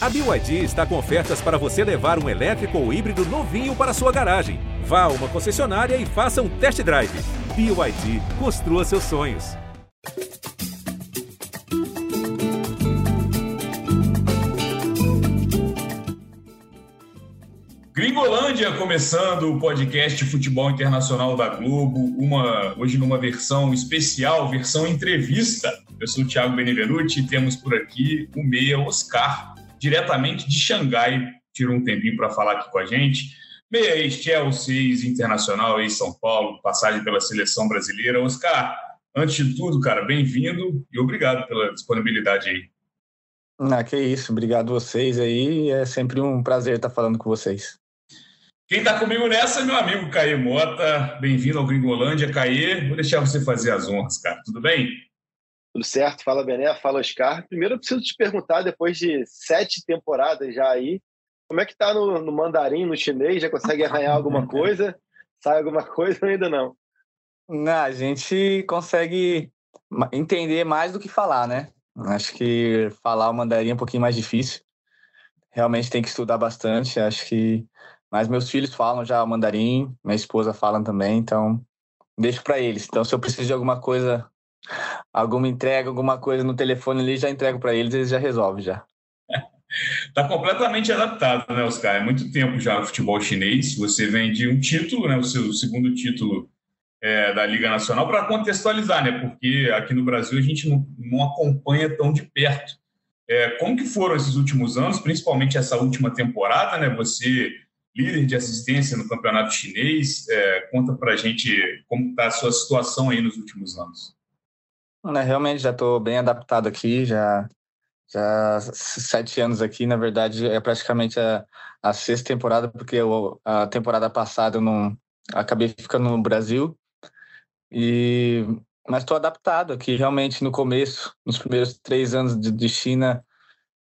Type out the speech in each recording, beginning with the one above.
A BYD está com ofertas para você levar um elétrico ou híbrido novinho para sua garagem. Vá a uma concessionária e faça um test drive. BYD, construa seus sonhos. Gringolândia começando o podcast Futebol Internacional da Globo, uma, hoje numa versão especial, versão entrevista. Eu sou o Thiago Benevenuti e temos por aqui o meia Oscar, diretamente de Xangai, tirou um tempinho para falar aqui com a gente. Meia ex-Chelsea, ex-Internacional, ex-São Paulo, passagem pela seleção brasileira. Oscar, antes de tudo, cara, bem-vindo e obrigado pela disponibilidade aí. Ah, que isso, obrigado vocês aí, é sempre um prazer estar falando com vocês. Quem está comigo nessa é meu amigo Caê Mota. Bem-vindo ao Gringolândia. Caê, vou deixar você fazer as honras, cara. Tudo bem? Tudo certo. Fala, Bené. Fala, Oscar. Primeiro, eu preciso te perguntar, depois de sete temporadas já aí, como é que tá no, no mandarim, no chinês? Já consegue arranhar alguma coisa? Sai alguma coisa ou ainda não? Não, a gente consegue entender mais do que falar, né? Acho que falar o mandarim é um pouquinho mais difícil. Realmente tem que estudar bastante. Acho que mas meus filhos falam já mandarim, minha esposa fala também, então deixo para eles. Então, se eu preciso de alguma coisa, alguma entrega, alguma coisa no telefone ali, já entrego para eles, eles já resolvem já. Está completamente adaptado, né, Oscar? É muito tempo já no futebol chinês. Você vem de um título, né, o seu segundo título é, da Liga Nacional, para contextualizar, né? Porque aqui no Brasil a gente não, não acompanha tão de perto. É, como que foram esses últimos anos, principalmente essa última temporada, né? Você líder de assistência no campeonato chinês. É, conta para a gente como está a sua situação aí nos últimos anos. Né, realmente já estou bem adaptado aqui, já já sete anos aqui. Na verdade, é praticamente a, a sexta temporada, porque eu, a temporada passada eu não acabei ficando no Brasil. E mas estou adaptado aqui. Realmente, no começo, nos primeiros três anos de, de China,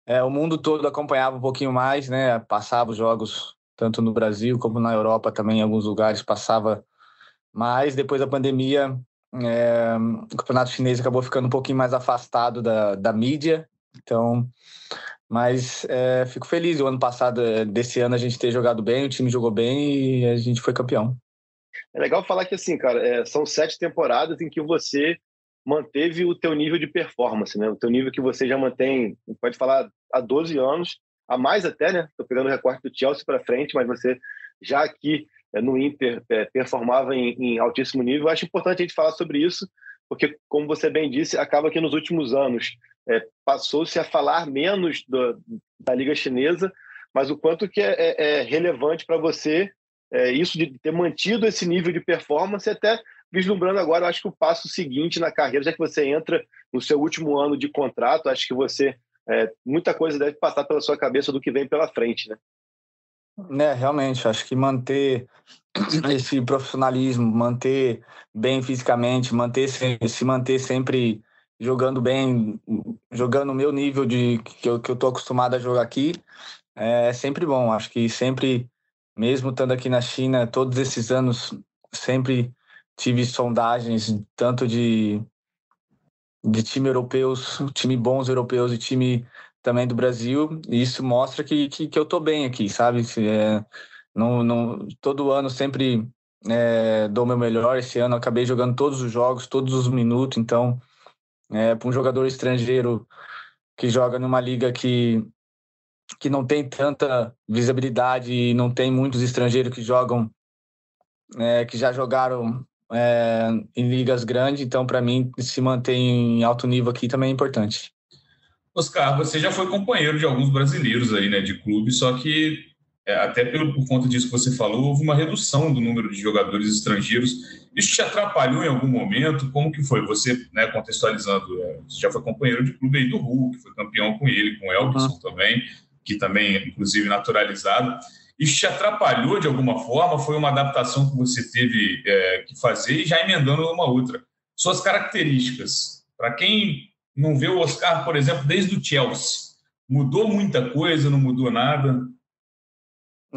é, o mundo todo acompanhava um pouquinho mais, né? Passava os jogos tanto no Brasil como na Europa também, em alguns lugares passava mais. Depois da pandemia, é, o campeonato chinês acabou ficando um pouquinho mais afastado da, da mídia, então. Mas é, fico feliz. O ano passado, é, desse ano, a gente ter jogado bem, o time jogou bem e a gente foi campeão. É legal falar que, assim, cara, é, são sete temporadas em que você manteve o teu nível de performance, né? O teu nível que você já mantém, pode falar, há 12 anos, a mais até, né? Estou pegando o recorte do Chelsea para frente, mas você já aqui no Inter é, performava em, em, altíssimo nível. Acho importante a gente falar sobre isso, porque, como você bem disse, acaba que nos últimos anos é, passou-se a falar menos do, da Liga Chinesa, mas o quanto que é, é, é relevante para você isso de ter mantido esse nível de performance, até vislumbrando agora, acho que o passo seguinte na carreira, já que você entra no seu último ano de contrato, acho que você é, muita coisa deve passar pela sua cabeça do que vem pela frente, né? É, realmente, acho que manter esse profissionalismo, manter bem fisicamente, manter se manter sempre jogando bem, jogando o meu nível de que eu, que eu tô acostumado a jogar aqui, é sempre bom. Acho que sempre, mesmo estando aqui na China, todos esses anos, sempre tive sondagens tanto de de time europeus, time bons europeus e time também do Brasil. E isso mostra que, que, que eu tô bem aqui, sabe? É, não, não, todo ano sempre é, dou meu melhor. Esse ano acabei jogando todos os jogos, todos os minutos. Então, é, para um jogador estrangeiro que joga numa liga que, que não tem tanta visibilidade e não tem muitos estrangeiros que jogam, é, que já jogaram é, em ligas grandes, então para mim se manter em alto nível aqui também é importante. Oscar, você já foi companheiro de alguns brasileiros aí, né, de clube, só que é, até pelo, por conta disso que você falou, houve uma redução do número de jogadores estrangeiros. Isso te atrapalhou em algum momento? Como que foi? Você, né, contextualizando, é, você já foi companheiro de clube aí do Hulk, foi campeão com ele, com o Elvis uhum. também, que também, inclusive, naturalizado. Isso te atrapalhou de alguma forma? Foi uma adaptação que você teve é, que fazer e já emendando uma outra? Suas características. Para quem não vê o Oscar, por exemplo, desde o Chelsea, mudou muita coisa, não mudou nada?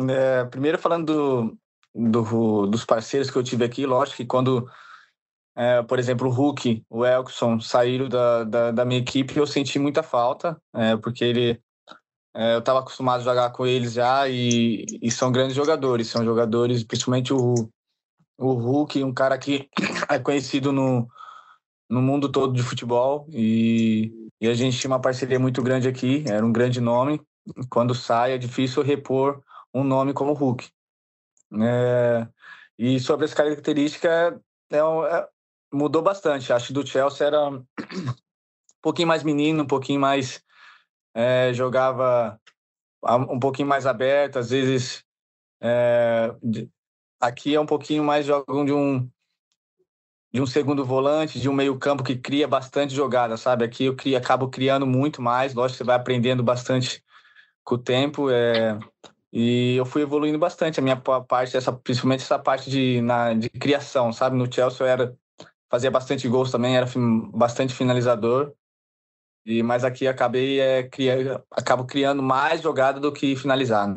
É, primeiro, falando do, do, dos parceiros que eu tive aqui, lógico que quando, é, por exemplo, o Hulk, o Elkson saíram da, da, da, minha equipe, eu senti muita falta, é, porque ele é, eu estava acostumado a jogar com eles já e, e, são grandes jogadores. São jogadores, principalmente o, o Hulk, um cara que é conhecido no, no mundo todo de futebol e, e a gente tinha uma parceria muito grande aqui, era um grande nome. Quando sai é difícil repor um nome como Hulk. É, e sobre as características, é, é, mudou bastante. Acho que do Chelsea era um pouquinho mais menino, um pouquinho mais é, jogava um pouquinho mais aberto, às vezes é, aqui é um pouquinho mais jogam de um de um segundo volante, de um meio campo que cria bastante jogada, sabe? Aqui eu crio, acabo criando muito mais, lógico você vai aprendendo bastante com o tempo, é, e eu fui evoluindo bastante a minha parte, essa, principalmente essa parte de, na, de criação, sabe? No Chelsea eu era, fazia bastante gols também, era bastante finalizador, e, mas aqui acabei é, cria, acabo criando mais jogada do que finalizar.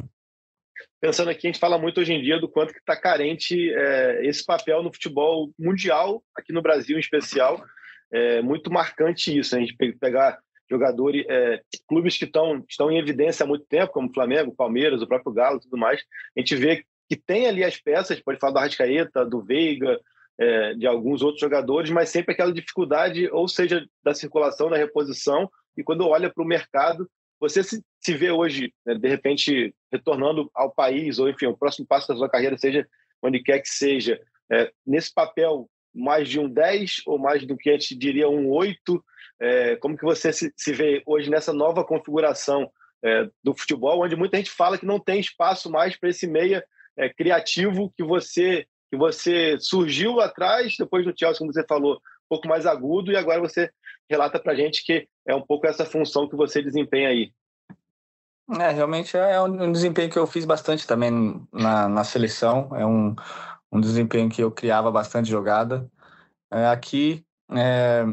Pensando aqui, a gente fala muito hoje em dia do quanto que está carente é, esse papel no futebol mundial, aqui no Brasil em especial. É muito marcante isso, a gente pegar jogadores, é, clubes que estão, estão em evidência há muito tempo, como Flamengo, Palmeiras, o próprio Galo tudo mais. A gente vê que tem ali as peças, pode falar do Arrascaeta, do Veiga, é, de alguns outros jogadores, mas sempre aquela dificuldade, ou seja, da circulação, da reposição, e quando olha para o mercado, você se, se vê hoje, né, de repente, retornando ao país, ou enfim, o próximo passo da sua carreira, seja onde quer que seja, é, nesse papel mais de um 10 ou mais do que a gente diria um 8, é, como que você se, se vê hoje nessa nova configuração é, do futebol, onde muita gente fala que não tem espaço mais para esse meia é, criativo que você que você surgiu lá atrás, depois do Chelsea, como você falou, pouco mais agudo, e agora você relata para a gente que é um pouco essa função que você desempenha aí. É, realmente é um desempenho que eu fiz bastante também na, na seleção, é um, um desempenho que eu criava bastante jogada. É, aqui, é,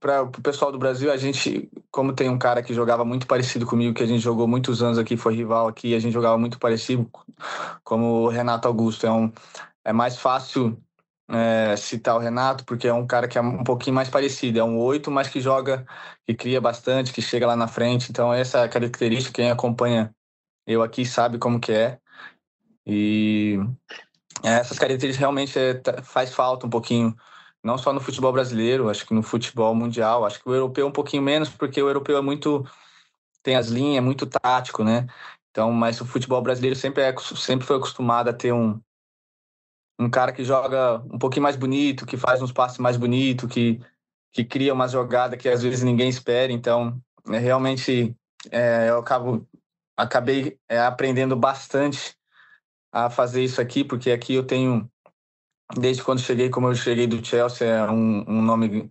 para o pessoal do Brasil, a gente, como tem um cara que jogava muito parecido comigo, que a gente jogou muitos anos aqui, foi rival aqui, a gente jogava muito parecido, como o Renato Augusto, é um, é mais fácil é, citar o Renato, porque é um cara que é um pouquinho mais parecido. É um oito, mas que joga, que cria bastante, que chega lá na frente. Então, essa é característica, quem acompanha eu aqui sabe como que é. E essas características realmente é, faz falta um pouquinho, não só no futebol brasileiro, acho que no futebol mundial. Acho que o europeu um pouquinho menos, porque o europeu é muito. tem as linhas, é muito tático, né? Então, mas o futebol brasileiro sempre, é, sempre foi acostumado a ter um, um cara que joga um pouquinho mais bonito, que faz uns passes mais bonitos, que, que cria uma jogada que às vezes ninguém espera. Então, é, realmente, é, eu acabo, acabei é, aprendendo bastante a fazer isso aqui, porque aqui eu tenho, desde quando cheguei, como eu cheguei do Chelsea, é um, um nome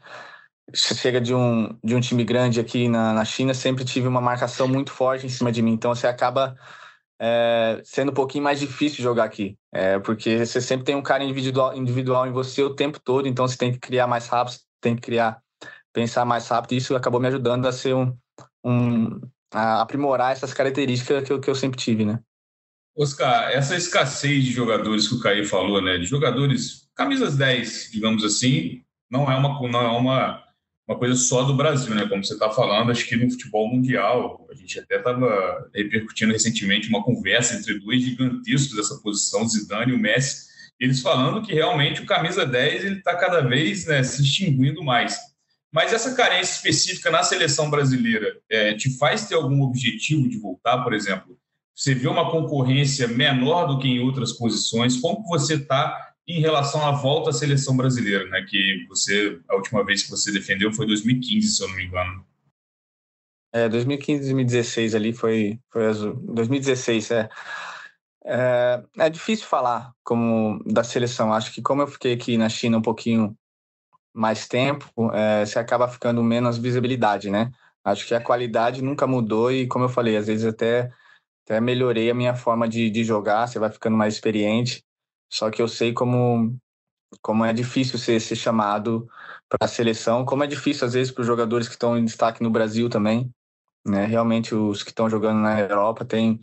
chega de um, de um time grande aqui na, na China, sempre tive uma marcação muito forte em cima de mim. Então, você acaba é, sendo um pouquinho mais difícil jogar aqui, é, porque você sempre tem um cara individual, individual em você o tempo todo, então você tem que criar mais rápido, tem que criar, pensar mais rápido, e isso acabou me ajudando a ser um, um a aprimorar essas características que eu, que eu sempre tive, né? Oscar, essa escassez de jogadores que o Caí falou, né, de jogadores camisas 10, digamos assim, não é uma não é uma uma coisa só do Brasil, né? Como você está falando, acho que no futebol mundial, a gente até estava repercutindo recentemente uma conversa entre dois gigantescos dessa posição, Zidane e o Messi, eles falando que realmente o camisa 10 ele está cada vez né, se extinguindo mais. Mas essa carência específica na seleção brasileira é, te faz ter algum objetivo de voltar, por exemplo? Você vê uma concorrência menor do que em outras posições? Como você está em relação à volta à seleção brasileira, né? Que você, a última vez que você defendeu foi 2015, se eu não me engano. É, 2015, 2016 ali foi, foi 2016, é. é. É difícil falar como da seleção. Acho que como eu fiquei aqui na China um pouquinho mais tempo, é, você acaba ficando menos visibilidade, né? Acho que a qualidade nunca mudou e, como eu falei, às vezes até, até melhorei a minha forma de, de jogar, você vai ficando mais experiente. Só que eu sei como, como é difícil ser, ser chamado para a seleção, como é difícil às vezes para os jogadores que estão em destaque no Brasil também. Né? Realmente os que estão jogando na Europa têm,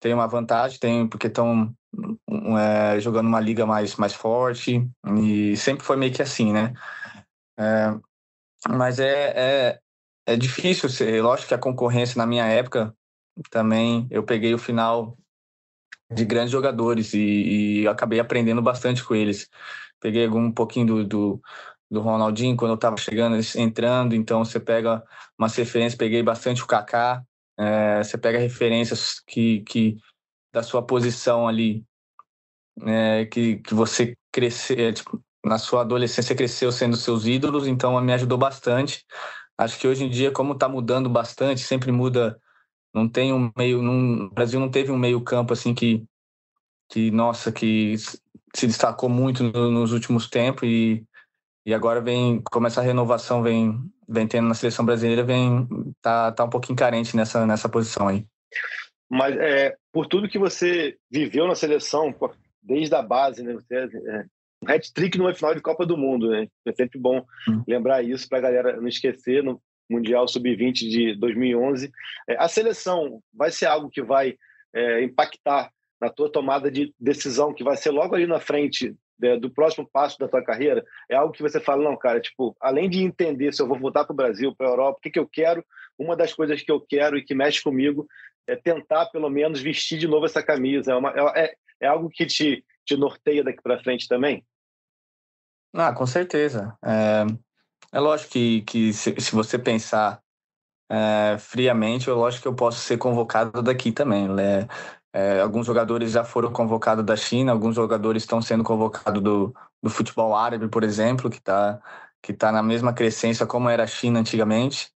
têm uma vantagem, tem, porque estão é, jogando uma liga mais, mais forte e sempre foi meio que assim, né? É, mas é, é, é difícil ser, lógico que a concorrência na minha época também eu peguei o final de grandes jogadores e, e acabei aprendendo bastante com eles. Peguei um pouquinho do, do, do Ronaldinho quando eu estava chegando, entrando, então você pega umas referências, peguei bastante o Kaká, é, você pega referências que, que da sua posição ali, é, que, que você cresceu, é, tipo, na sua adolescência cresceu sendo seus ídolos, então me ajudou bastante. Acho que hoje em dia, como está mudando bastante, sempre muda não tem um meio, no Brasil não teve um meio campo assim que, que nossa, que se destacou muito no, nos últimos tempos e, e agora vem, como essa renovação vem, vem tendo na seleção brasileira, vem tá, tá um pouquinho carente nessa, nessa posição aí. Mas é, por tudo que você viveu na seleção, desde a base, né? Você, é, um hat-trick numa final de Copa do Mundo, né? É sempre bom hum. lembrar isso para a galera não esquecer. No, Mundial Sub-20 de 2011. É, a seleção vai ser algo que vai é, impactar na tua tomada de decisão, que vai ser logo ali na frente é, do próximo passo da tua carreira? É algo que você fala, não, cara, tipo, além de entender se eu vou voltar para o Brasil, para a Europa, o que, que eu quero, uma das coisas que eu quero e que mexe comigo é tentar, pelo menos, vestir de novo essa camisa. É, uma, é, é algo que te, te norteia daqui para frente também? Ah, com certeza. É, é lógico que, que se, se você pensar é, friamente, é lógico que eu posso ser convocado daqui também. Né? É, alguns jogadores já foram convocados da China, alguns jogadores estão sendo convocados do, do futebol árabe, por exemplo, que está que tá na mesma crescência como era a China antigamente.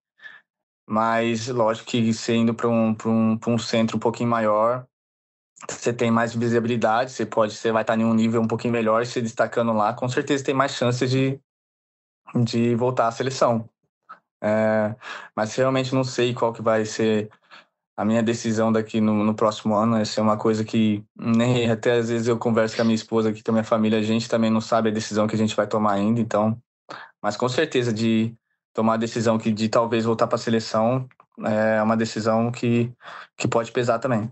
Mas, lógico que você indo para um, um, um centro um pouquinho maior, você tem mais visibilidade, você pode, você vai estar em um nível um pouquinho melhor, se destacando lá, com certeza tem mais chances de, de voltar à seleção. É, mas realmente não sei qual que vai ser a minha decisão daqui no, no próximo ano. Essa é uma coisa que nem até às vezes eu converso com a minha esposa aqui, com a minha família, a gente também não sabe a decisão que a gente vai tomar ainda. Então, mas com certeza de tomar a decisão que de talvez voltar para a seleção é uma decisão que, que pode pesar também.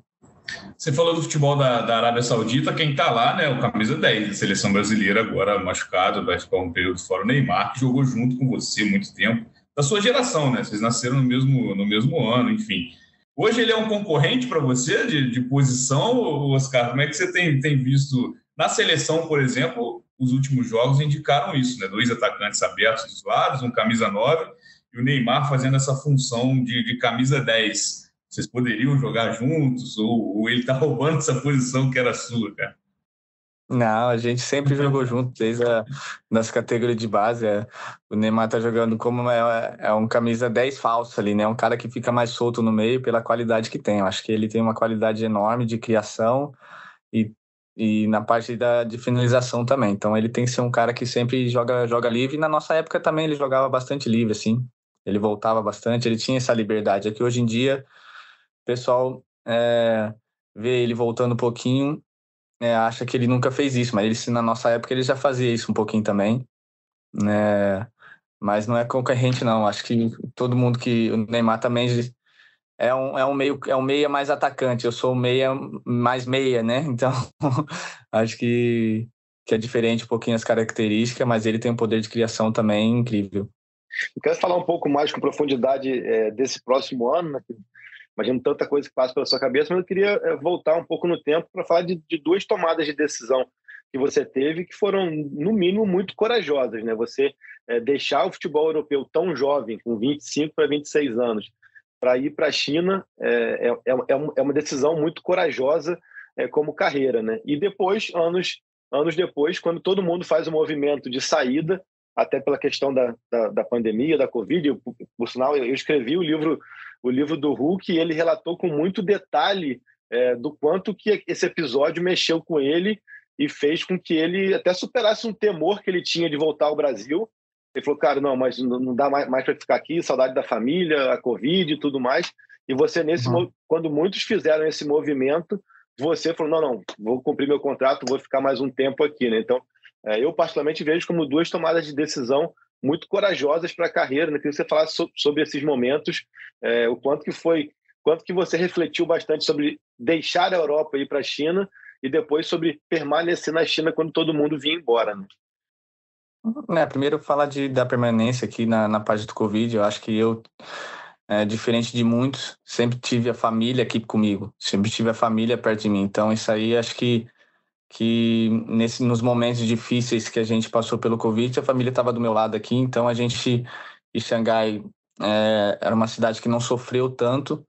Você falou do futebol da, da Arábia Saudita, quem está lá, né, o camisa 10 da seleção brasileira, agora machucado, vai ficar um período fora o Neymar, que jogou junto com você muito tempo, da sua geração, né? Vocês nasceram no mesmo, no mesmo ano, enfim. Hoje ele é um concorrente para você de, de posição, Oscar? Como é que você tem, tem visto na seleção, por exemplo, os últimos jogos indicaram isso, né? Dois atacantes abertos dos lados, um camisa 9 e o Neymar fazendo essa função de, de camisa 10 vocês poderiam jogar juntos? Ou, ou ele está roubando essa posição que era sua, cara? Não, a gente sempre jogou junto, desde a das categorias de base. É, o Neymar tá jogando como é, é um camisa 10 falso ali, né? Um cara que fica mais solto no meio pela qualidade que tem. Eu acho que ele tem uma qualidade enorme de criação e, e na parte da, de finalização também. Então ele tem que ser um cara que sempre joga, joga livre. E na nossa época também ele jogava bastante livre, assim. Ele voltava bastante, ele tinha essa liberdade. Aqui hoje em dia pessoal é, vê ele voltando um pouquinho, é, acha que ele nunca fez isso, mas ele, na nossa época ele já fazia isso um pouquinho também. Né? Mas não é concorrente, não. Acho que todo mundo que. O Neymar também é um, é um meio é um meia mais atacante. Eu sou meia mais meia, né? Então acho que, que é diferente um pouquinho as características, mas ele tem um poder de criação também incrível. Eu quero falar um pouco mais com profundidade é, desse próximo ano, né? Imagino tanta coisa que passa pela sua cabeça, mas eu queria eh, voltar um pouco no tempo para falar de, de, duas tomadas de decisão que você teve que foram, no mínimo, muito corajosas. Né? Você é, deixar o futebol europeu tão jovem, com 25 para 26 anos, para ir para a China é, é, é, uma decisão muito corajosa como carreira. Né? E depois, anos, anos depois, quando todo mundo faz o um movimento de saída, até pela questão da, da, da pandemia, da Covid, eu, por sinal, eu escrevi o livro o livro do Hulk e ele relatou com muito detalhe é, do quanto que esse episódio mexeu com ele e fez com que ele até superasse um temor que ele tinha de voltar ao Brasil. Ele falou, cara, não, mas não dá mais, mais para ficar aqui, saudade da família, a Covid e tudo mais. E você, nesse uhum. quando muitos fizeram esse movimento, você falou, não, não, vou cumprir meu contrato, vou ficar mais um tempo aqui. Né? Então, é, eu particularmente vejo como duas tomadas de decisão muito corajosas para a carreira. Né? Queria que você falasse so, sobre esses momentos, é, o quanto que foi, quanto que você refletiu bastante sobre deixar a Europa e ir para a China e depois sobre permanecer na China quando todo mundo vinha embora. Né? É, primeiro falar de, da permanência aqui na, na parte do Covid, eu acho que eu é, diferente de muitos, sempre tive a família aqui comigo, sempre tive a família perto de mim. Então, isso aí acho que, que nesse, nos momentos difíceis que a gente passou pelo Covid, a família estava do meu lado aqui. Então, a gente, em Xangai, é, era uma cidade que não sofreu tanto.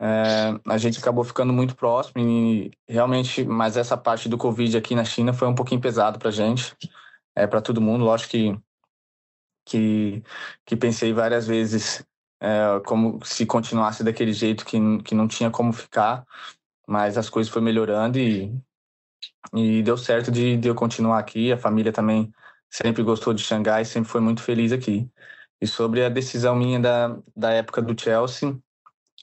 É, a gente acabou ficando muito próximo e realmente, mas essa parte do Covid aqui na China foi um pouquinho pesado para a gente, é, para todo mundo. Lógico que, que, que pensei várias vezes é, como se continuasse daquele jeito que, que não tinha como ficar, mas as coisas foram melhorando e, e deu certo de, de eu continuar aqui. A família também sempre gostou de Xangai, sempre foi muito feliz aqui. E sobre a decisão minha da, da época do Chelsea,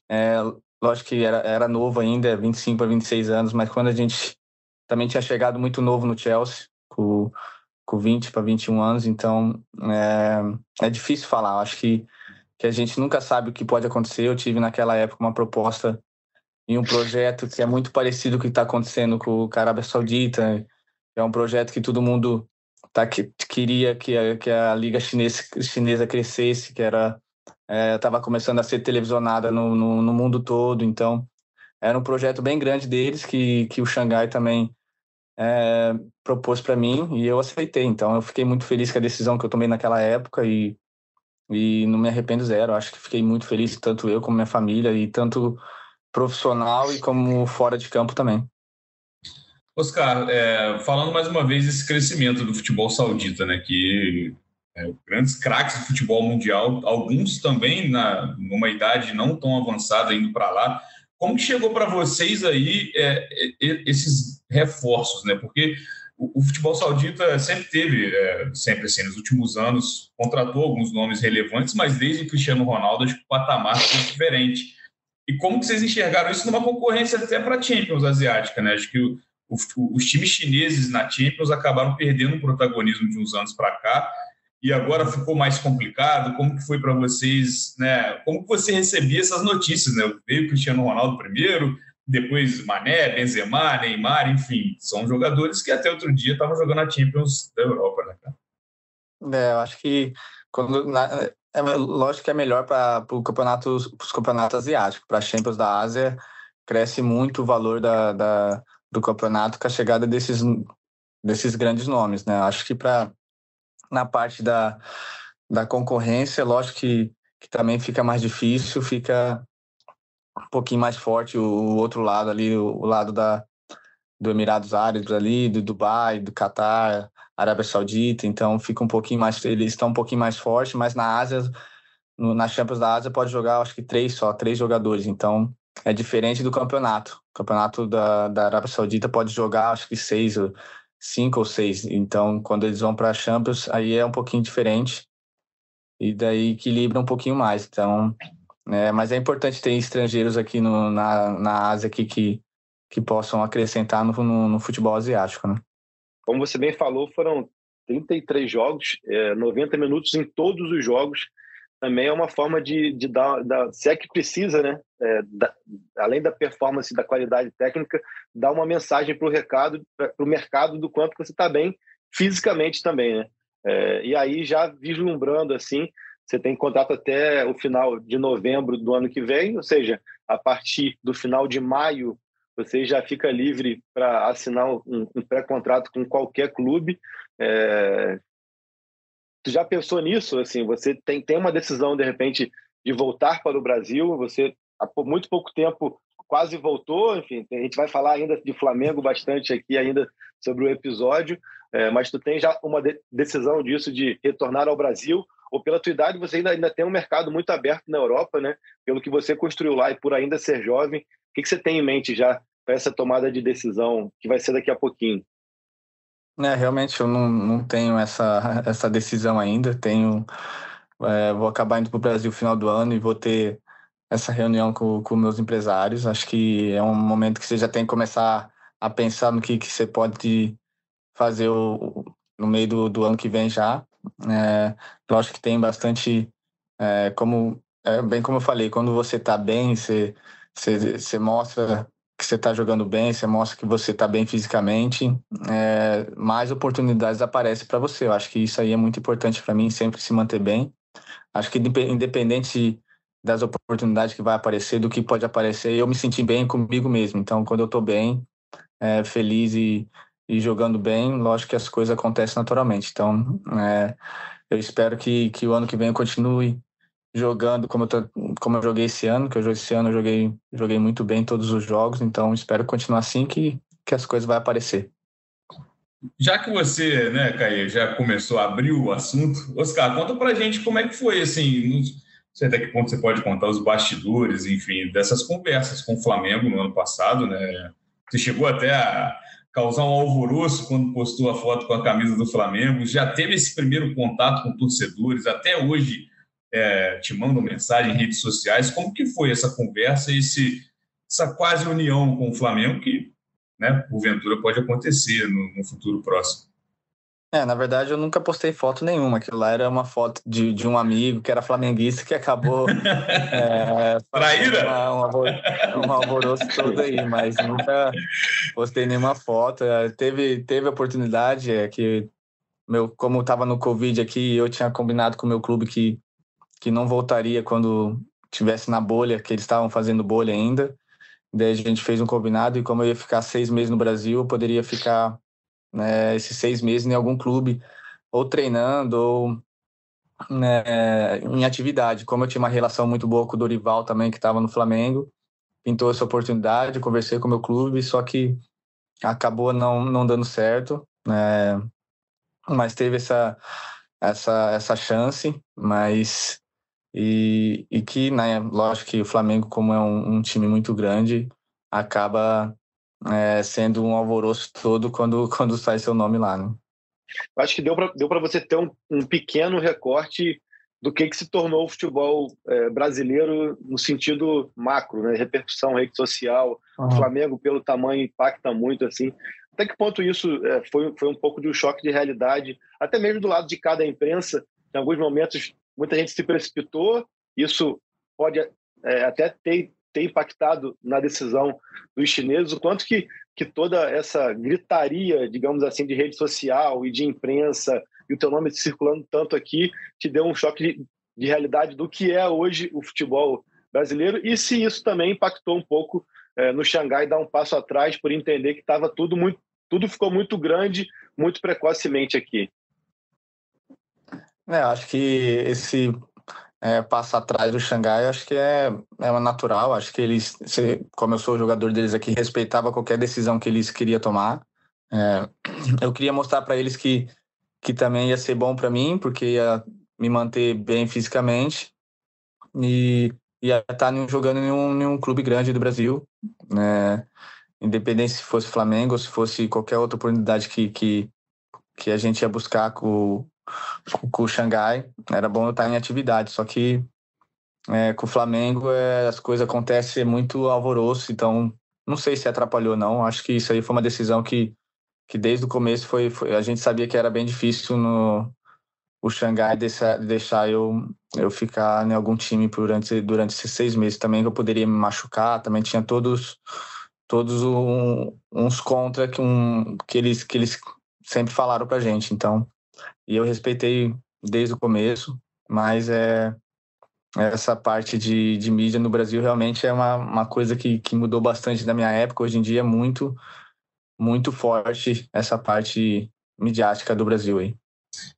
é, lógico que era, era novo ainda, 25 para 26 anos, mas quando a gente também tinha chegado muito novo no Chelsea, com, com 20 para 21 anos, então é, é difícil falar. Acho que que a gente nunca sabe o que pode acontecer. Eu tive naquela época uma proposta em um projeto que é muito parecido com o que está acontecendo com o Arábia Saudita. É um projeto que todo mundo tá, que, queria que a, que a liga chinesa, chinesa crescesse, que era estava é, começando a ser televisionada no, no, no, mundo todo. Então, era um projeto bem grande deles que, que o Xangai também é, propôs para mim e eu aceitei. Então, eu fiquei muito feliz com a decisão que eu tomei naquela época e e não me arrependo zero. Acho que fiquei muito feliz, tanto eu como minha família, e tanto profissional e como fora de campo também. Oscar, é, falando mais uma vez desse crescimento do futebol saudita, né, que é, grandes craques do futebol mundial, alguns também na numa idade não tão avançada indo para lá. Como que chegou para vocês aí é, esses reforços, né? Porque o, futebol saudita sempre teve, é, sempre assim, nos últimos anos, contratou alguns nomes relevantes, mas desde o Cristiano Ronaldo, acho que o patamar foi diferente. E como que vocês enxergaram isso numa concorrência até para a Champions asiática, né? Acho que o, o, os times chineses na Champions acabaram perdendo o protagonismo de uns anos para cá e agora ficou mais complicado. Como que foi para vocês, né? Como que você recebia essas notícias, né? Veio Cristiano Ronaldo primeiro, depois Mané, Benzema, Neymar, enfim, são jogadores que até outro dia estavam jogando a Champions da Europa, né? É, eu acho que quando na, é lógico que é melhor para o campeonato, os campeonatos asiáticos, para Champions da Ásia cresce muito o valor da, da, do campeonato com a chegada desses desses grandes nomes, né? Acho que para na parte da, da concorrência, lógico que, que também fica mais difícil, fica um pouquinho mais forte o, o outro lado ali, o, o, lado da, do Emirados Árabes ali, do Dubai, do Catar, Arábia Saudita, então fica um pouquinho mais, eles estão um pouquinho mais fortes, mas na Ásia, no, na Champions da Ásia pode jogar, acho que três só, três jogadores, então é diferente do campeonato. O campeonato da, da Arábia Saudita pode jogar, acho que seis, cinco ou seis, então quando eles vão para a Champions, aí é um pouquinho diferente, e daí equilibra um pouquinho mais, então é, mas é importante ter estrangeiros aqui no, na, na Ásia aqui que, que possam acrescentar no, no, no, futebol asiático, né? Como você bem falou, foram 33 jogos, é, 90 minutos em todos os jogos. Também é uma forma de, de dar, se é que precisa, né? É, da, além da performance da qualidade técnica, dar uma mensagem para o recado, para o mercado do quanto você está bem fisicamente também, né? É, e aí já vislumbrando assim você tem contrato até o final de novembro do ano que vem, ou seja, a partir do final de maio você já fica livre para assinar um, um pré-contrato com qualquer clube. É... Tu já pensou nisso? Assim, você tem, tem uma decisão de repente de voltar para o Brasil. Você há muito pouco tempo quase voltou. Enfim, a gente vai falar ainda de Flamengo bastante aqui ainda sobre o episódio. É, mas tu tem já uma de decisão disso de retornar ao Brasil ou pela tua idade, você ainda, ainda tem um mercado muito aberto na Europa, né? Pelo que você construiu lá e por ainda ser jovem, que, que você tem em mente já para essa tomada de decisão que vai ser daqui a pouquinho? É, realmente eu não, não tenho essa, essa decisão ainda. Tenho, é, vou acabar indo para o Brasil no final do ano e vou ter essa reunião com, com meus empresários. Acho que é um momento que você já tem que começar a pensar no que, que você pode fazer o, no meio do, do ano que vem já. É, lógico que tem bastante, é, como é, bem como eu falei, quando você está bem, você, você, você mostra que você está jogando bem, você mostra que você está bem fisicamente, é, mais oportunidades aparecem para você. Eu acho que isso aí é muito importante para mim, sempre se manter bem. Acho que independente das oportunidades que vai aparecer, do que pode aparecer, eu me senti bem comigo mesmo. Então, quando eu estou bem, é, feliz e, e jogando bem, lógico que as coisas acontecem naturalmente. Então, é, eu espero que, que o ano que vem eu continue jogando como eu, tô, como eu joguei esse ano, que eu esse ano eu joguei, joguei muito bem todos os jogos, então espero continuar assim que, que as coisas vão aparecer. Já que você, né, Caio, já começou a abrir o assunto, Oscar, conta pra gente como é que foi, assim, não sei até que ponto você pode contar os bastidores, enfim, dessas conversas com o Flamengo no ano passado, né? Você chegou até a causar um alvoroço quando postou a foto com a camisa do Flamengo, já teve esse primeiro contato com torcedores, até hoje é, te mandam mensagem em redes sociais. Como que foi essa conversa, esse, essa quase união com o Flamengo que, né, porventura, pode acontecer no, no futuro próximo? É, na verdade eu nunca postei foto nenhuma. Aquilo lá era uma foto de, de um amigo que era flamenguista que acabou. é, Traíra? Uma, um, um alvoroço todo aí, mas nunca postei nenhuma foto. É, teve, teve oportunidade, é que meu, como estava no Covid aqui, eu tinha combinado com o meu clube que que não voltaria quando tivesse na bolha, que eles estavam fazendo bolha ainda. Daí a gente fez um combinado e como eu ia ficar seis meses no Brasil, eu poderia ficar né, esses seis meses em algum clube, ou treinando, ou né, em atividade. Como eu tinha uma relação muito boa com o Dorival também, que estava no Flamengo, pintou essa oportunidade, conversei com o meu clube, só que acabou não, não dando certo, né, mas teve essa, essa, essa chance, mas e, e que, né, lógico que o Flamengo, como é um, um time muito grande, acaba é, sendo um alvoroço todo quando, quando sai seu nome lá. Né? Acho que deu para deu você ter um, um pequeno recorte do que, que se tornou o futebol é, brasileiro no sentido macro, né? repercussão, rede social. Uhum. O Flamengo, pelo tamanho, impacta muito. assim. Até que ponto isso é, foi, foi um pouco de um choque de realidade, até mesmo do lado de cada imprensa. Em alguns momentos muita gente se precipitou, isso pode é, até ter, ter impactado na decisão dos chineses, o quanto que, que toda essa gritaria, digamos assim, de rede social e de imprensa, e o teu nome circulando tanto aqui, te deu um choque de, de realidade do que é hoje o futebol brasileiro, e se isso também impactou um pouco é, no Xangai dar um passo atrás por entender que estava tudo muito tudo ficou muito grande muito precocemente aqui. É, acho que esse é, passo atrás do Xangai, acho que é, é natural. Acho que eles, como eu sou jogador deles aqui, respeitava qualquer decisão que eles queriam tomar. É, eu queria mostrar para eles que, que também ia ser bom para mim, porque ia me manter bem fisicamente e ia estar tá jogando em um, em um clube grande do Brasil, né? Independente se fosse Flamengo ou se fosse qualquer outra oportunidade que, que, que a gente ia buscar com, com o Xangai, era bom eu estar em atividade, só que é, com o Flamengo é, as coisas acontecem muito alvoroço, então não sei se atrapalhou não, acho que isso aí foi uma decisão que, que desde o começo foi, foi a gente sabia que era bem difícil no o Xangai deixar, deixar eu, eu ficar em algum time durante, durante esses seis meses também, que eu poderia me machucar, também tinha todos todos um, uns contra que, um, que, eles, que eles sempre falaram pra gente, então e eu respeitei desde o começo, mas é essa parte de, de mídia no Brasil realmente é uma, uma coisa que, que mudou bastante da minha época. Hoje em dia é muito, muito forte essa parte midiática do Brasil aí.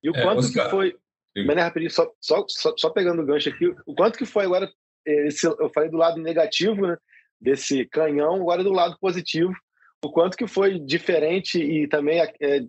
E o é, quanto Oscar... que foi. Mas né, rapidinho, só, só, só, só, pegando o gancho aqui, o quanto que foi agora, esse, eu falei do lado negativo, né, desse canhão, agora do lado positivo, o quanto que foi diferente e também é,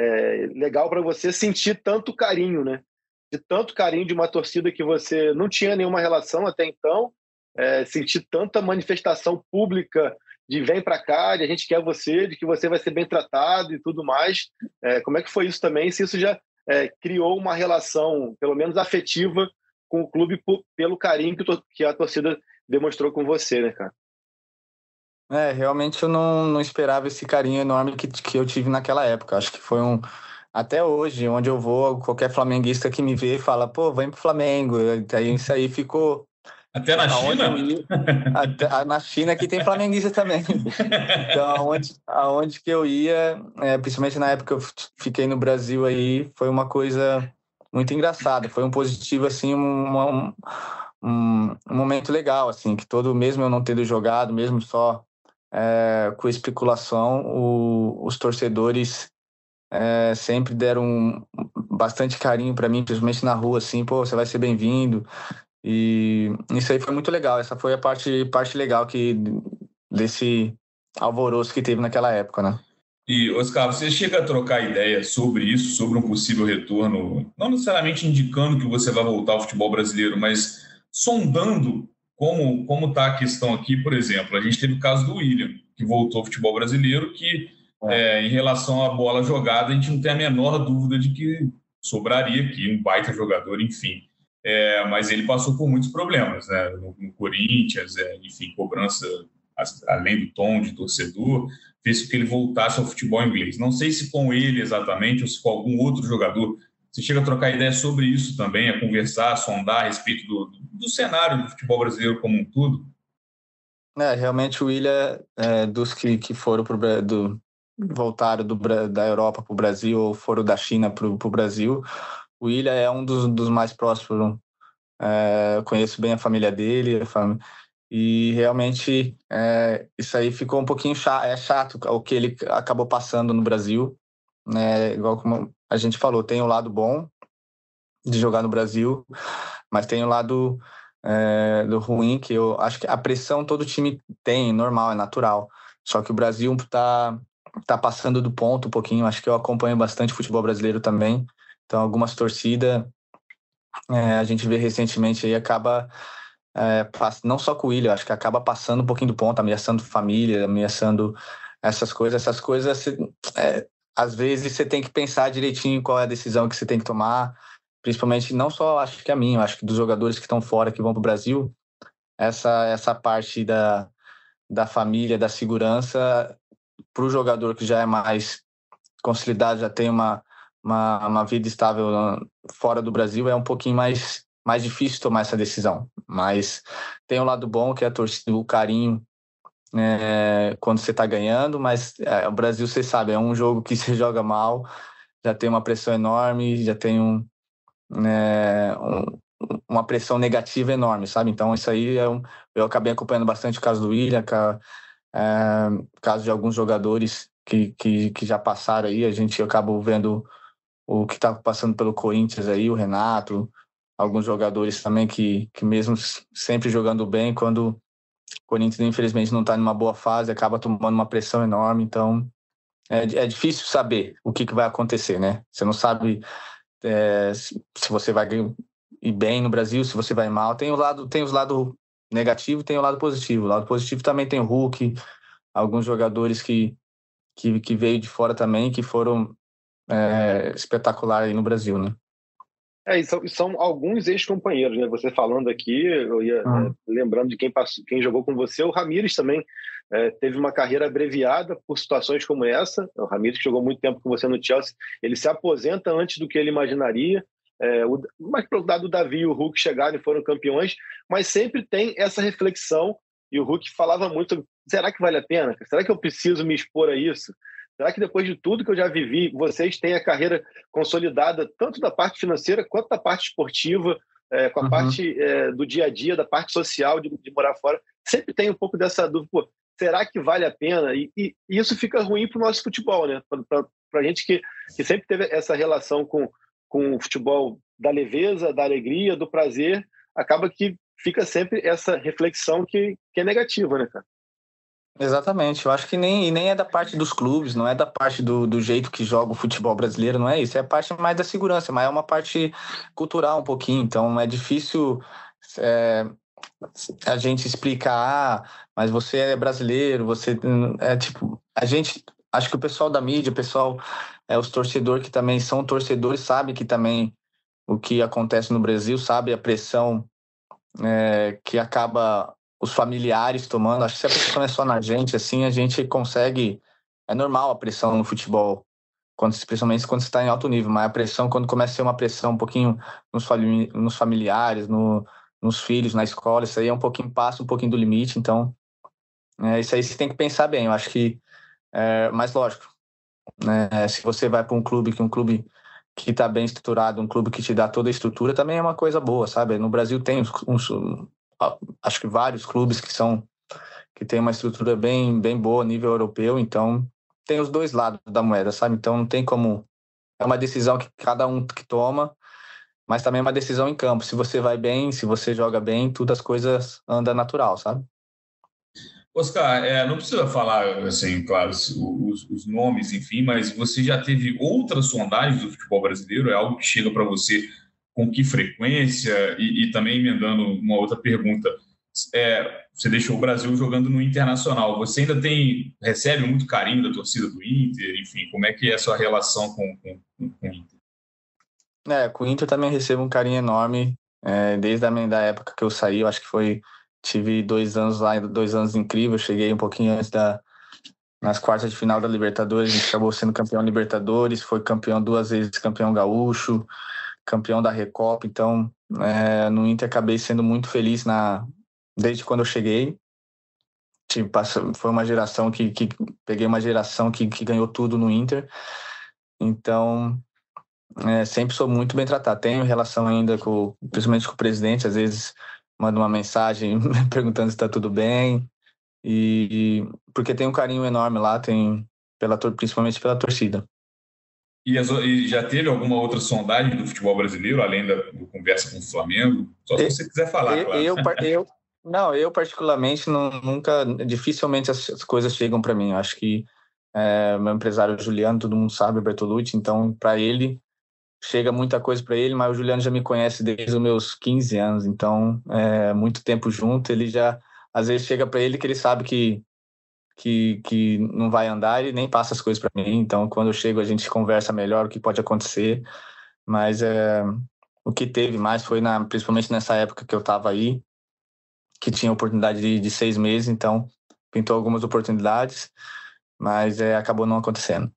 é, legal para você sentir tanto carinho, né? De tanto carinho de uma torcida que você não tinha nenhuma relação até então, é, sentir tanta manifestação pública de vem para cá, de a gente quer você, de que você vai ser bem tratado e tudo mais. É, como é que foi isso também? Se isso já é, criou uma relação, pelo menos afetiva, com o clube pelo carinho que, a torcida demonstrou com você, né, cara? É, realmente eu não, não esperava esse carinho enorme que, que eu tive naquela época. Acho que foi um. Até hoje, onde eu vou, qualquer flamenguista que me vê fala, pô, vem pro Flamengo. Aí isso aí ficou. Até na China? Ia, até, na China que tem flamenguista também. Então, aonde, aonde que eu ia, é, principalmente na época que eu fiquei no Brasil aí, foi uma coisa muito engraçada. Foi um positivo, assim, uma, um, um, momento legal, assim, que todo, mesmo eu não tendo jogado, mesmo só é, com especulação, o, os torcedores é, sempre deram bastante carinho para mim, principalmente na rua, assim, pô, você vai ser bem-vindo. E isso aí foi muito legal. Essa foi a parte, parte legal que desse alvoroço que teve naquela época, né? E, Oscar, você chega a trocar ideia sobre isso, sobre um possível retorno, não necessariamente indicando que você vai voltar ao futebol brasileiro, mas sondando como como está a questão aqui, por exemplo, a gente teve o caso do William, que voltou ao futebol brasileiro, que é. É, em relação à bola jogada, a gente não tem a menor dúvida de que sobraria aqui um baita jogador, enfim. É, mas ele passou por muitos problemas, né? No, no Corinthians, é, enfim, cobrança além do tom de torcedor, fez com que ele voltasse ao futebol inglês. Não sei se com ele exatamente ou se com algum outro jogador. Você chega a trocar ideia sobre isso também, a conversar, a sondar a respeito do, do cenário do futebol brasileiro como um todo? É, realmente o William, é, dos que, que foram pro, do, voltaram do, da Europa para o Brasil ou foram da China para o Brasil, o William é um dos, dos mais próximos. É, conheço bem a família dele, a fam... e realmente é, isso aí ficou um pouquinho chato, é chato o que ele acabou passando no Brasil. Né? Igual como a gente falou, tem o lado bom de jogar no Brasil, mas tem o lado é, do ruim, que eu acho que a pressão todo time tem, normal, é natural. Só que o Brasil está tá passando do ponto um pouquinho. Acho que eu acompanho bastante futebol brasileiro também. Então, algumas torcidas é, a gente vê recentemente aí acaba é, não só com o William, acho que acaba passando um pouquinho do ponto, ameaçando família, ameaçando essas coisas. Essas coisas, é, às vezes, você tem que pensar direitinho qual é a decisão que você tem que tomar, principalmente não só acho que a minha, acho que dos jogadores que estão fora, que vão para o Brasil, essa, essa parte da, da família, da segurança, para o jogador que já é mais consolidado, já tem uma uma, uma vida estável fora do Brasil, é um pouquinho mais, mais difícil tomar essa decisão. Mas tem o um lado bom, que é a torcida, o carinho é, quando você está ganhando, mas é, o Brasil, você sabe, é um jogo que você joga mal, já tem uma pressão enorme, já tem um, é, um uma pressão negativa enorme, sabe? Então, isso aí é um, eu acabei acompanhando bastante o caso do William, é, caso de alguns jogadores que, que, que já passaram aí, a gente acabou vendo o que está passando pelo Corinthians aí, o Renato, alguns jogadores também que, que mesmo sempre jogando bem, quando o Corinthians infelizmente não está numa boa fase, acaba tomando uma pressão enorme, então é, é difícil saber o que, que vai acontecer, né? Você não sabe é, se você vai ir bem no Brasil, se você vai mal. Tem o lado, tem os lados negativo, tem o lado positivo. O lado positivo também tem o Hulk, alguns jogadores que que, que veio de fora também, que foram é, espetacular aí no Brasil, né? É, e são, são alguns ex-companheiros, né? Você falando aqui, eu ia ah. é, lembrando de quem, passou, quem jogou com você, o Ramires também é, teve uma carreira abreviada por situações como essa. O Ramires que jogou muito tempo com você no Chelsea, ele se aposenta antes do que ele imaginaria. É, o, mas pelo dado o Davi e o Hulk chegaram e foram campeões, mas sempre tem essa reflexão. E o Hulk falava muito: será que vale a pena? Será que eu preciso me expor a isso? Será que depois de tudo que eu já vivi, vocês têm a carreira consolidada, tanto da parte financeira quanto da parte esportiva, é, com a uhum. parte é, do dia a dia, da parte social, de, de, morar fora? Sempre tem um pouco dessa dúvida, pô, será que vale a pena? E, e, e isso fica ruim para o nosso futebol, né? Para a gente que, que sempre teve essa relação com, com o futebol da leveza, da alegria, do prazer, acaba que fica sempre essa reflexão que, que é negativa, né, cara? Exatamente, eu acho que nem, nem é da parte dos clubes, não é da parte do, do jeito que joga o futebol brasileiro, não é isso, é a parte mais da segurança, mas é uma parte cultural um pouquinho, então é difícil é, a gente explicar, ah, mas você é brasileiro, você é tipo, a gente, acho que o pessoal da mídia, o pessoal, é, os torcedores que também são torcedores, sabe que também o que acontece no Brasil, sabe a pressão é, que acaba os familiares tomando. Acho que se a pressão é só na gente, assim, a gente consegue. É normal a pressão no futebol, quando, principalmente quando você está em alto nível, mas a pressão, quando começa a ser uma pressão um pouquinho nos, nos familiares, no, nos filhos, na escola, isso aí é um pouquinho, passa um pouquinho do limite, então. É, isso aí você tem que pensar bem. Eu acho que. É, mas lógico, né, se você vai para um clube que um clube que está bem estruturado, um clube que te dá toda a estrutura, também é uma coisa boa, sabe? No Brasil tem uns, uns acho que vários clubes que são que tem uma estrutura bem bem boa a nível europeu, então tem os dois lados da moeda, sabe? Então não tem como é uma decisão que cada um que toma, mas também é uma decisão em campo. Se você vai bem, se você joga bem, tudo as coisas anda natural, sabe? Oscar, é, não precisa falar, assim, claro, os, os, nomes, enfim, mas você já teve outras sondagens do futebol brasileiro? É algo que chega para você com que frequência? E, e, também emendando uma outra pergunta, é, você deixou o Brasil jogando no Internacional, você ainda tem, recebe muito carinho da torcida do Inter? Enfim, como é que é a sua relação com, com, com o Inter? É, com o Inter também recebo um carinho enorme, é, desde a minha, da época que eu saí, eu acho que foi Tive dois anos lá, dois anos incríveis. Cheguei um pouquinho antes da nas quartas de final da Libertadores. A gente acabou sendo campeão Libertadores, foi campeão duas vezes, campeão gaúcho, campeão da Recopa. Então, é, no Inter acabei sendo muito feliz na desde quando eu cheguei. Tipo, foi uma geração que, que peguei uma geração que, que ganhou tudo no Inter. Então, é, sempre sou muito bem tratado. Tenho relação ainda com, principalmente com o presidente, às vezes manda uma mensagem perguntando se está tudo bem. E porque tem um carinho enorme lá, tem pela principalmente pela torcida. E, as, e, já teve alguma outra sondagem do futebol brasileiro, além da do conversa com o Flamengo? Só se você quiser falar, eu, claro. Eu, eu, não, eu particularmente não, nunca, dificilmente as, as coisas chegam para mim. Eu acho que é, meu empresário Juliano, todo mundo sabe, Bertolucci, então para ele chega muita coisa para ele, mas o Juliano já me conhece desde os meus 15 anos, então é muito tempo junto. Ele já, às vezes, chega para ele que ele sabe que, que, que não vai andar e nem passa as coisas para mim. Então, quando eu chego, a gente conversa melhor o que pode acontecer. Mas é, o que teve mais foi, na, principalmente nessa época que eu estava aí, que tinha oportunidade de, de seis meses, então pintou algumas oportunidades, mas é, acabou não acontecendo.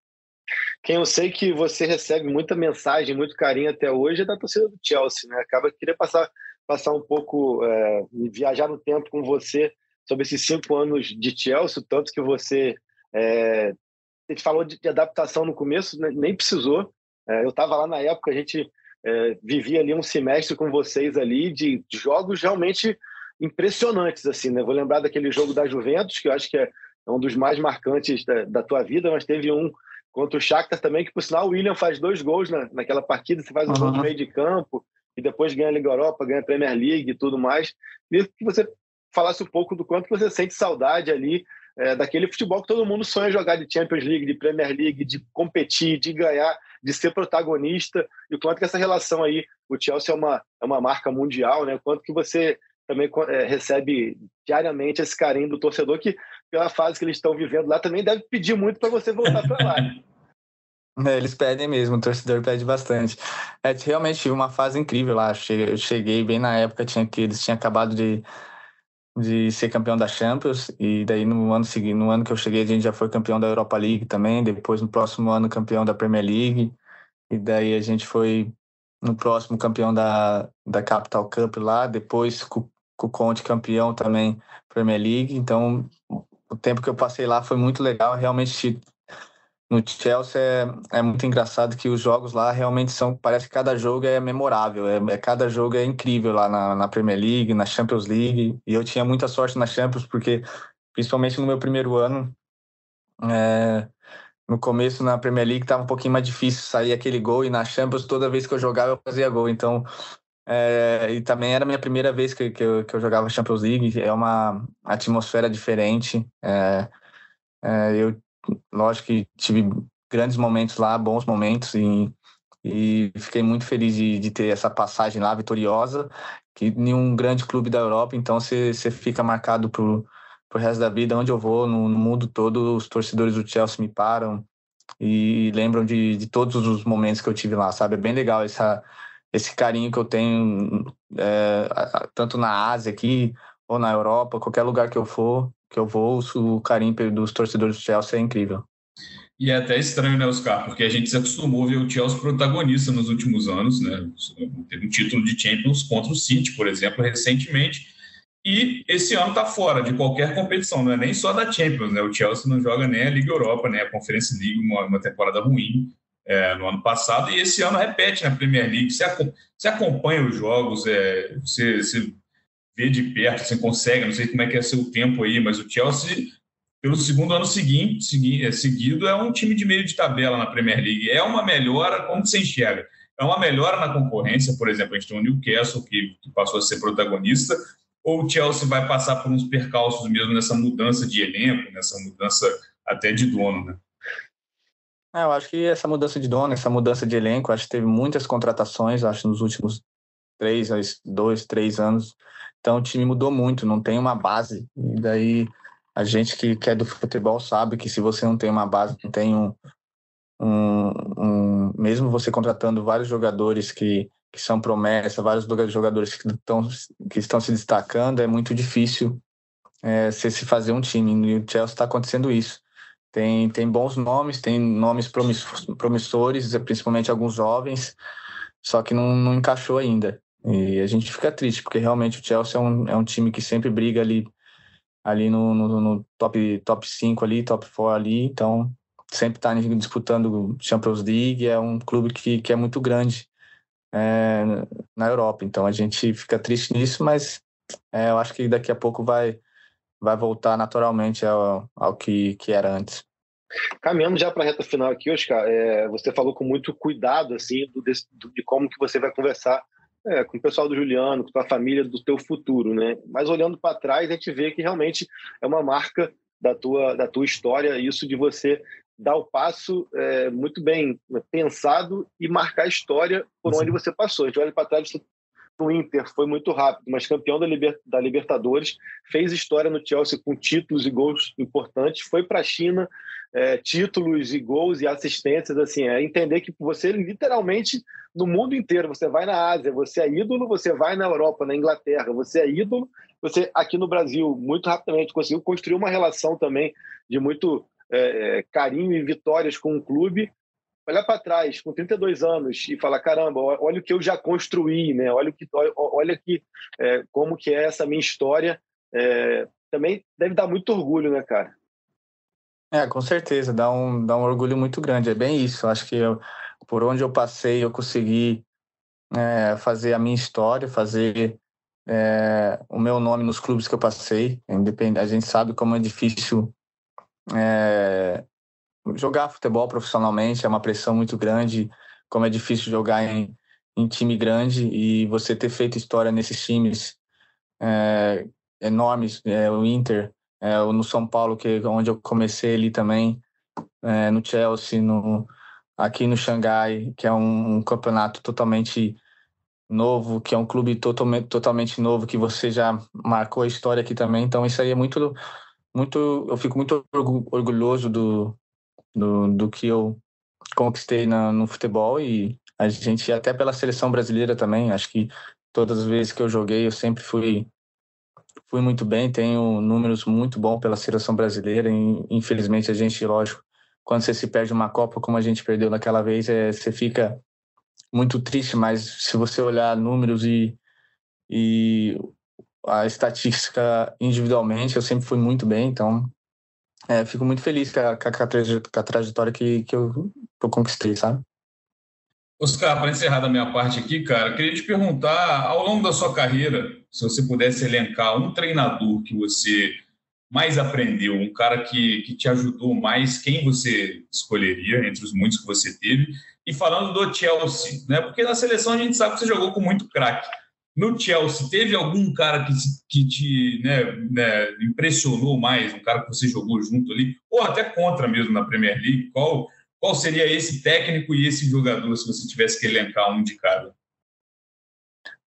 Quem eu sei que você recebe muita mensagem, muito carinho até hoje é da torcida do Chelsea, né? Acaba que queria passar, passar um pouco, é, viajar no tempo com você sobre esses cinco anos de Chelsea, tanto que você é, a gente falou de, de, adaptação no começo, né? nem precisou. É, eu estava lá na época, a gente é, vivia ali um semestre com vocês ali de, de jogos realmente impressionantes, assim, né? Vou lembrar daquele jogo da Juventus, que eu acho que é um dos mais marcantes da, da tua vida, mas teve um contra o Shakhtar também, que por sinal o William faz dois gols na, naquela partida, você faz um uhum. gol no meio de campo e depois ganha a Liga Europa, ganha a Premier League e tudo mais. Queria que você falasse um pouco do quanto você sente saudade ali é, daquele futebol que todo mundo sonha jogar de Champions League, de Premier League, de competir, de ganhar, de ser protagonista, e o quanto que essa relação aí, o Chelsea é uma, é uma marca mundial, né? O quanto que você também é, recebe diariamente esse carinho do torcedor que pela fase que eles estão vivendo lá, também deve pedir muito para você voltar para lá. É, eles pedem mesmo, o torcedor pede bastante. É, realmente tive uma fase incrível lá. Eu cheguei bem na época tinha que eles tinham acabado de, de ser campeão da Champions e daí no ano seguinte, no ano que eu cheguei a gente já foi campeão da Europa League também. Depois no próximo ano campeão da Premier League e daí a gente foi no próximo campeão da, da Capital Cup lá. Depois com, com o Conte campeão também Premier League. Então o tempo que eu passei lá foi muito legal. Realmente, no Chelsea é, é muito engraçado que os jogos lá realmente são. Parece que cada jogo é memorável. É, é, cada jogo é incrível lá na, na Premier League, na Champions League. E eu tinha muita sorte na Champions, porque, principalmente no meu primeiro ano, é, no começo na Premier League estava um pouquinho mais difícil sair aquele gol. E na Champions, toda vez que eu jogava, eu fazia gol. Então é, e também era a minha primeira vez que, que, eu, que eu jogava Champions League, é uma atmosfera diferente. É, é, eu, lógico que tive grandes momentos lá, bons momentos, e, e fiquei muito feliz de, de ter essa passagem lá vitoriosa, que em um grande clube da Europa, então você fica marcado pro, pro resto da vida, onde eu vou, no, no mundo todo, os torcedores do Chelsea me param e lembram de, de todos os momentos que eu tive lá, sabe? É bem legal essa esse carinho que eu tenho é, tanto na Ásia aqui ou na Europa, qualquer lugar que eu for, que eu vou, o carinho dos torcedores do Chelsea é incrível. E é até estranho, né, Oscar? Porque a gente se acostumou a ver o Chelsea protagonista nos últimos anos, né? Teve um título de Champions contra o City, por exemplo, recentemente. E esse ano está fora de qualquer competição, não é nem só da Champions, né? O Chelsea não joga nem a Liga Europa, né? A Conference League, uma, uma temporada ruim. é, no ano passado e esse ano repete na Premier League. Você, você acompanha os jogos, é, você, você vê de perto, você consegue, não sei como é que é seu tempo aí, mas o Chelsea, pelo segundo ano seguinte, segui, é, seguido, é um time de meio de tabela na Premier League. É uma melhora, como você enxerga? É uma melhora na concorrência, por exemplo, a gente tem o Newcastle, que, que passou a ser protagonista, ou o Chelsea vai passar por uns percalços mesmo nessa mudança de elenco, nessa mudança até de dono, né? É, eu acho que essa mudança de dono, essa mudança de elenco, acho que teve muitas contratações, acho, nos últimos três, dois, três anos. Então o time mudou muito, não tem uma base. E daí a gente que, que é do futebol sabe que se você não tem uma base, não tem um, um, um mesmo você contratando vários jogadores que, que são promessa, vários jogadores que estão, que estão se destacando, é muito difícil é, se, se fazer um time. E o Chelsea está acontecendo isso. Tem, tem bons nomes, tem nomes promissores, principalmente alguns jovens, só que não, não encaixou ainda. E a gente fica triste, porque realmente o Chelsea é um, é um time que sempre briga ali, ali no, no, no top, top 5 ali, top 4 ali, então sempre está disputando Champions League, é um clube que, que é muito grande é, na Europa, então a gente fica triste nisso, mas é, eu acho que daqui a pouco vai, vai voltar naturalmente ao, ao que, que era antes. Caminhando já para a reta final aqui, Oscar, é, você falou com muito cuidado assim do, do, de como que você vai conversar é, com o pessoal do Juliano, com a família do teu futuro, né? Mas olhando para trás, a gente vê que realmente é uma marca da tua, da tua história, isso de você dar o passo é, muito bem pensado e marcar a história por Sim. onde você passou. A gente olha para trás, no Inter foi muito rápido, mas campeão da, Liber, da Libertadores, fez história no Chelsea com títulos e gols importantes, foi para a China, é, títulos e gols e assistências, assim, é entender que você literalmente no mundo inteiro, você vai na Ásia, você é ídolo, você vai na Europa, na Inglaterra, você é ídolo, você aqui no Brasil muito rapidamente conseguiu construir uma relação também de muito é, é carinho e vitórias com o clube olhar para trás com 32 anos e falar caramba olha o que eu já construí né? Olha o que olha que é, como que é essa minha história. É, também deve dar muito orgulho né cara? É com certeza dá um dá um orgulho muito grande é bem isso. Acho que eu, por onde eu passei eu consegui é, fazer a minha história fazer é, o meu nome nos clubes que eu passei. Independente a gente sabe como é difícil é, jogar futebol profissionalmente é uma pressão muito grande, como é difícil jogar em, em time grande e você ter feito história nesses times é, enormes, é, o Inter, é, no São Paulo, que é onde eu comecei ali também, é, no Chelsea, no, aqui no Xangai, que é um, um, campeonato totalmente novo, que é um clube totalmente, totalmente novo, que você já marcou a história aqui também. Então, isso aí é muito, muito eu fico muito orgulhoso do, do, do que eu conquistei na, no futebol e a gente até pela seleção brasileira também acho que todas as vezes que eu joguei eu sempre fui fui muito bem tenho números muito bons pela seleção brasileira e infelizmente a gente lógico quando você se perde uma Copa como a gente perdeu naquela vez é, você fica muito triste mas se você olhar números e e a estatística individualmente eu sempre fui muito bem então é, fico muito feliz com a, com a, trajetória que, que, eu, que eu conquistei, sabe? Oscar, para encerrar da minha parte aqui, cara, queria te perguntar, ao longo da sua carreira, se você pudesse elencar um treinador que você mais aprendeu, um cara que, que te ajudou mais, quem você escolheria entre os muitos que você teve? E falando do Chelsea, né? Porque na seleção a gente sabe que você jogou com muito craque. No Chelsea, teve algum cara que, que te né, né, impressionou mais, um cara que você jogou junto ali, ou até contra mesmo na Premier League? Qual, qual seria esse técnico e esse jogador, se você tivesse que elencar um de cada?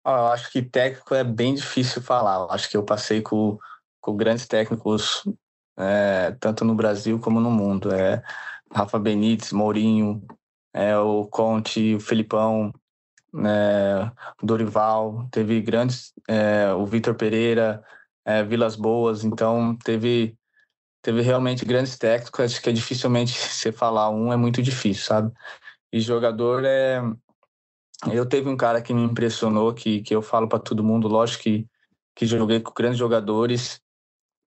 Ah, eu acho que técnico é bem difícil falar. Eu acho que eu passei com, com grandes técnicos, é, tanto no Brasil como no mundo. É, Rafa Benítez, Mourinho, é, o Conte, o Felipão, é, Dorival, teve grandes, é, o Vitor Pereira, é, Vilas Boas, então teve teve realmente grandes técnicos, acho que é dificilmente você falar um é muito difícil, sabe? E jogador é eu teve um cara que me impressionou que que eu falo para todo mundo, lógico que que joguei com grandes jogadores,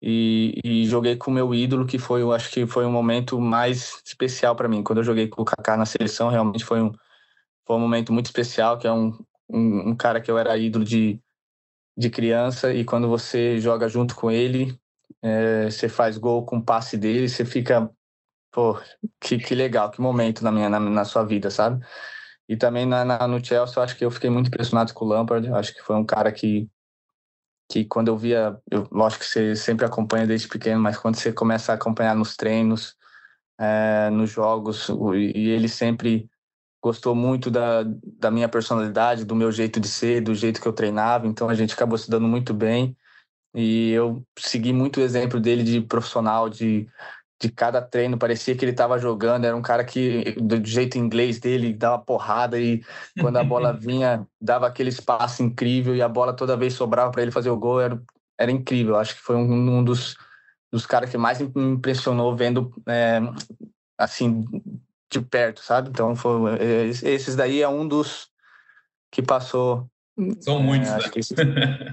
e, e joguei com o meu ídolo, que foi, eu acho que foi um momento mais especial para mim. Quando eu joguei com o Kaká na seleção, realmente foi um, foi um momento muito especial, que é um, um, um cara que eu era ídolo de, de criança, e quando você joga junto com ele, é, você faz gol com o passe dele, você fica, pô, que, que legal, que momento na, minha, na, na sua vida, sabe? E também na, na, no Chelsea, eu acho que eu fiquei muito impressionado com o Lampard, acho que foi um cara que que quando eu via, eu, lógico que você sempre acompanha desde pequeno, mas quando você começa a acompanhar nos treinos, é, nos jogos, e ele sempre gostou muito da, da minha personalidade, do meu jeito de ser, do jeito que eu treinava, então a gente acabou se dando muito bem. E eu segui muito o exemplo dele de profissional, de de cada treino, parecia que ele estava jogando, era um cara que, do jeito inglês dele, dava porrada e quando a bola vinha, dava aquele espaço incrível e a bola toda vez sobrava para ele fazer o gol, era, era incrível. Acho que foi um, um dos, dos caras que mais me impressionou vendo, é, assim, de perto, sabe? Então, foi, é, esses daí é um dos que passou são muitos, é, né? Esses,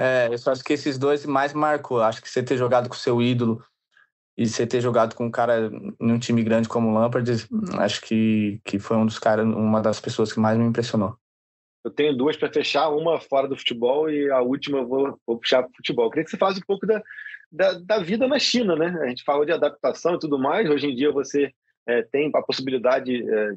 é, eu só acho que esses dois mais marcou. Acho que você ter jogado com seu ídolo e você ter jogado com um cara num time grande como o Lampard, acho que, que foi um dos caras, uma das pessoas que mais me impressionou. Eu tenho duas para fechar, uma fora do futebol e a última eu vou, vou puxar para o futebol. Eu queria que você falasse um pouco da, da, da, vida na China, né? A gente falou de adaptação e tudo mais. Hoje em dia você é, tem a possibilidade, é,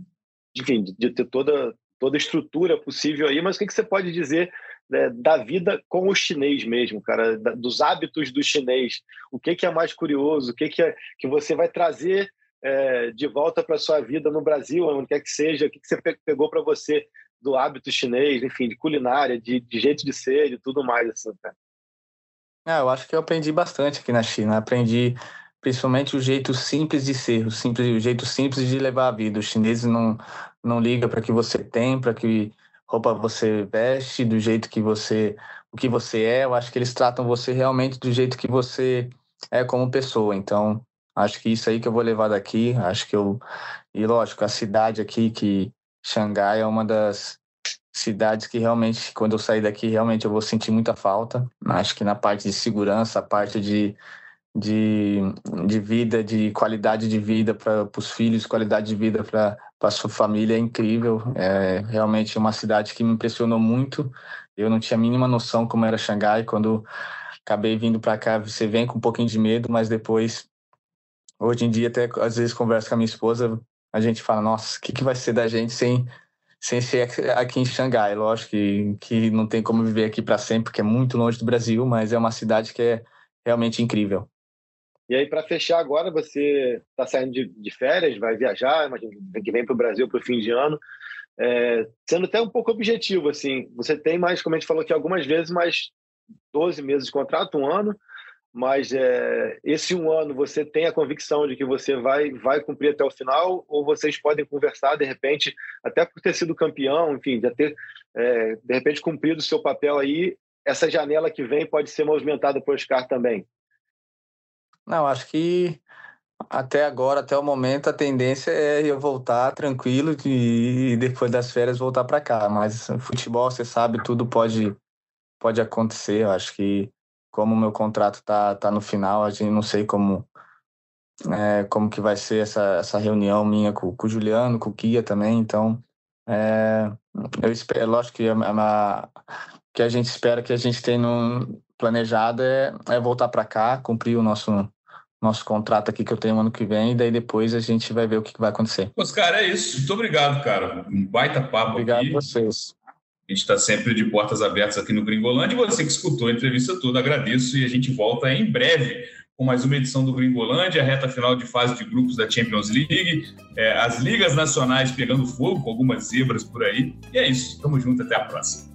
de, enfim, de ter toda, toda a estrutura possível aí, mas o que, que você pode dizer né, da vida com o chinês mesmo, cara, da, dos hábitos do chinês. O que, que é mais curioso? O que, que, é, que você vai trazer é, de volta para sua vida no Brasil, onde quer que seja? O que, que você pegou para você do hábito chinês, enfim, de culinária, de, de jeito de ser, de tudo mais, assim, cara? Ah, eu acho que eu aprendi bastante aqui na China. Aprendi principalmente o jeito simples de ser, o, simples, o jeito simples de levar a vida. Os chineses não, não ligam para que você tem, para que roupa você veste, do jeito que você, o que você é. Eu acho que eles tratam você realmente do jeito que você é como pessoa. Então, acho que isso aí que eu vou levar daqui. Acho que eu e lógico a cidade aqui que Xangai é uma das cidades que realmente quando eu sair daqui realmente eu vou sentir muita falta. Acho que na parte de segurança, a parte de de, de vida, de qualidade de vida para os filhos, qualidade de vida para a sua família é incrível. É realmente uma cidade que me impressionou muito. Eu não tinha a mínima noção como era Xangai. Quando acabei vindo para cá, você vem com um pouquinho de medo, mas depois, hoje em dia, até às vezes converso com a minha esposa, a gente fala: nossa, o que, que vai ser da gente sem, sem ser aqui em Xangai? Lógico que, que não tem como viver aqui para sempre, porque é muito longe do Brasil, mas é uma cidade que é realmente incrível. E aí, para fechar agora, você está saindo de, de, férias, vai viajar, imagina que vem para o Brasil para o fim de ano. É, sendo até um pouco objetivo, assim, você tem mais, como a gente falou aqui algumas vezes, mais 12 meses de contrato, um ano, mas é, esse um ano você tem a convicção de que você vai, vai cumprir até o final, ou vocês podem conversar, de repente, até por ter sido campeão, enfim, de ter, é, de repente, cumprido o seu papel aí, essa janela que vem pode ser movimentada por Oscar também? Não, acho que até agora, até o momento, a tendência é eu voltar tranquilo e depois das férias voltar para cá. Mas futebol, você sabe, tudo pode pode acontecer. Eu acho que como o meu contrato tá tá no final, a gente não sei como é, como que vai ser essa, essa reunião minha com, com o Juliano, com o Kia também. Então, é, eu espero, lógico que a, a, que a gente espera que a gente tenha no, planejado é, é voltar para cá, cumprir o nosso nosso contrato aqui que eu tenho ano que vem, e daí depois a gente vai ver o que vai acontecer. Oscar, é isso. Muito obrigado, cara. Um baita papo Obrigado aqui. a vocês. A gente está sempre de portas abertas aqui no Gringolândia. E você que escutou a entrevista toda, agradeço. E a gente volta em breve com mais uma edição do Gringolândia, a reta final de fase de grupos da Champions League, é, as ligas nacionais pegando fogo, com algumas zebras por aí. E é isso. Tamo junto. Até a próxima.